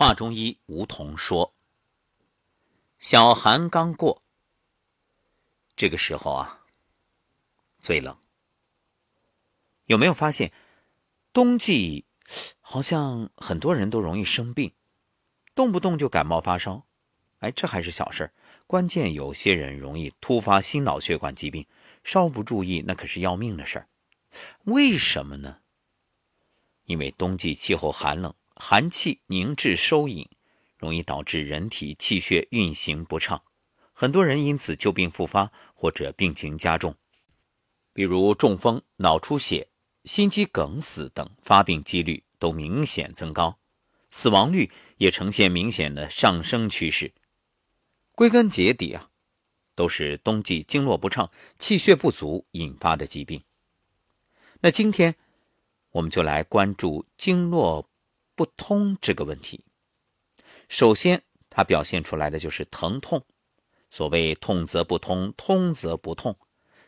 华中医梧桐说：“小寒刚过，这个时候啊，最冷。有没有发现，冬季好像很多人都容易生病，动不动就感冒发烧？哎，这还是小事关键有些人容易突发心脑血管疾病，稍不注意那可是要命的事儿。为什么呢？因为冬季气候寒冷。”寒气凝滞收引，容易导致人体气血运行不畅，很多人因此旧病复发或者病情加重，比如中风、脑出血、心肌梗死等发病几率都明显增高，死亡率也呈现明显的上升趋势。归根结底啊，都是冬季经络不畅、气血不足引发的疾病。那今天我们就来关注经络。不通这个问题，首先它表现出来的就是疼痛。所谓痛则不通，通则不痛。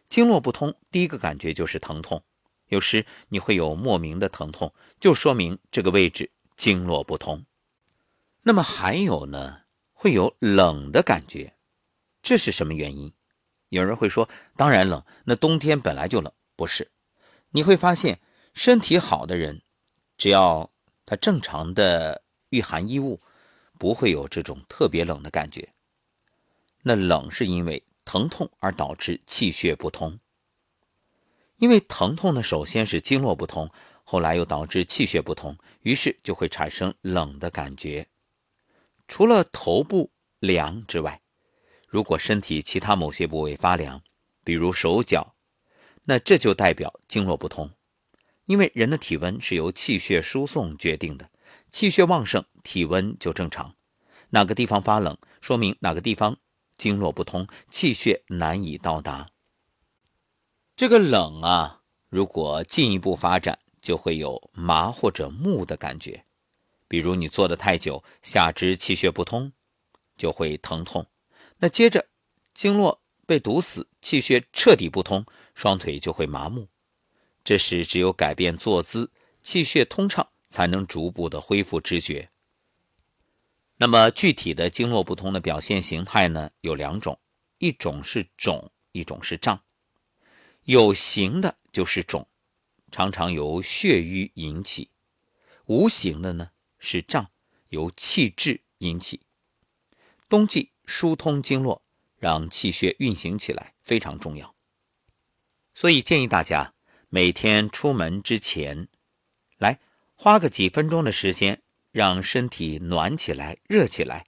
经络不通，第一个感觉就是疼痛。有时你会有莫名的疼痛，就说明这个位置经络不通。那么还有呢，会有冷的感觉，这是什么原因？有人会说，当然冷，那冬天本来就冷，不是？你会发现，身体好的人，只要它正常的御寒衣物不会有这种特别冷的感觉，那冷是因为疼痛而导致气血不通。因为疼痛呢，首先是经络不通，后来又导致气血不通，于是就会产生冷的感觉。除了头部凉之外，如果身体其他某些部位发凉，比如手脚，那这就代表经络不通。因为人的体温是由气血输送决定的，气血旺盛，体温就正常。哪个地方发冷，说明哪个地方经络不通，气血难以到达。这个冷啊，如果进一步发展，就会有麻或者木的感觉。比如你坐得太久，下肢气血不通，就会疼痛。那接着经络被堵死，气血彻底不通，双腿就会麻木。这时，只有改变坐姿，气血通畅，才能逐步的恢复知觉。那么，具体的经络不通的表现形态呢？有两种，一种是肿，一种是胀。有形的就是肿，常常由血瘀引起；无形的呢是胀，由气滞引起。冬季疏通经络，让气血运行起来非常重要，所以建议大家。每天出门之前，来花个几分钟的时间，让身体暖起来、热起来，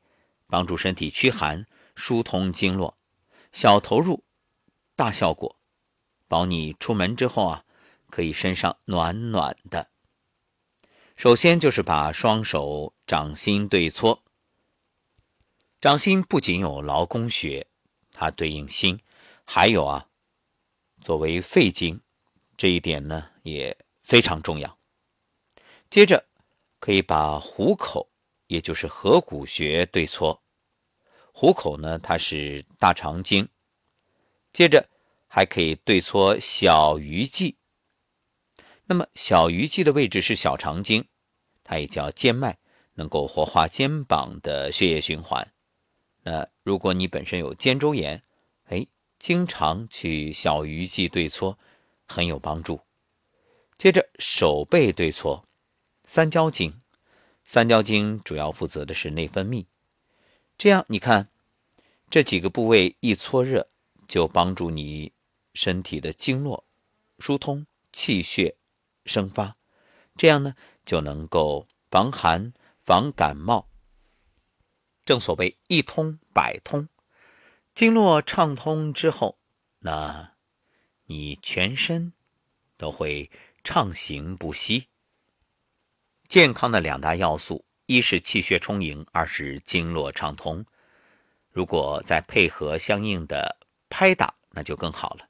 帮助身体驱寒、疏通经络，小投入，大效果，保你出门之后啊，可以身上暖暖的。首先就是把双手掌心对搓，掌心不仅有劳宫穴，它对应心，还有啊，作为肺经。这一点呢也非常重要。接着可以把虎口，也就是合谷穴对搓。虎口呢，它是大肠经。接着还可以对搓小鱼际。那么小鱼际的位置是小肠经，它也叫肩脉，能够活化肩膀的血液循环。那如果你本身有肩周炎，哎，经常去小鱼际对搓。很有帮助。接着手背对搓三焦经，三焦经主要负责的是内分泌。这样你看，这几个部位一搓热，就帮助你身体的经络疏通、气血生发。这样呢，就能够防寒、防感冒。正所谓一通百通，经络畅通之后，那。你全身都会畅行不息。健康的两大要素，一是气血充盈，二是经络畅通。如果再配合相应的拍打，那就更好了。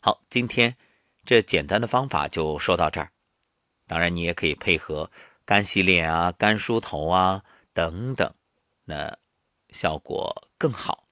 好，今天这简单的方法就说到这儿。当然，你也可以配合干洗脸啊、干梳头啊等等，那效果更好。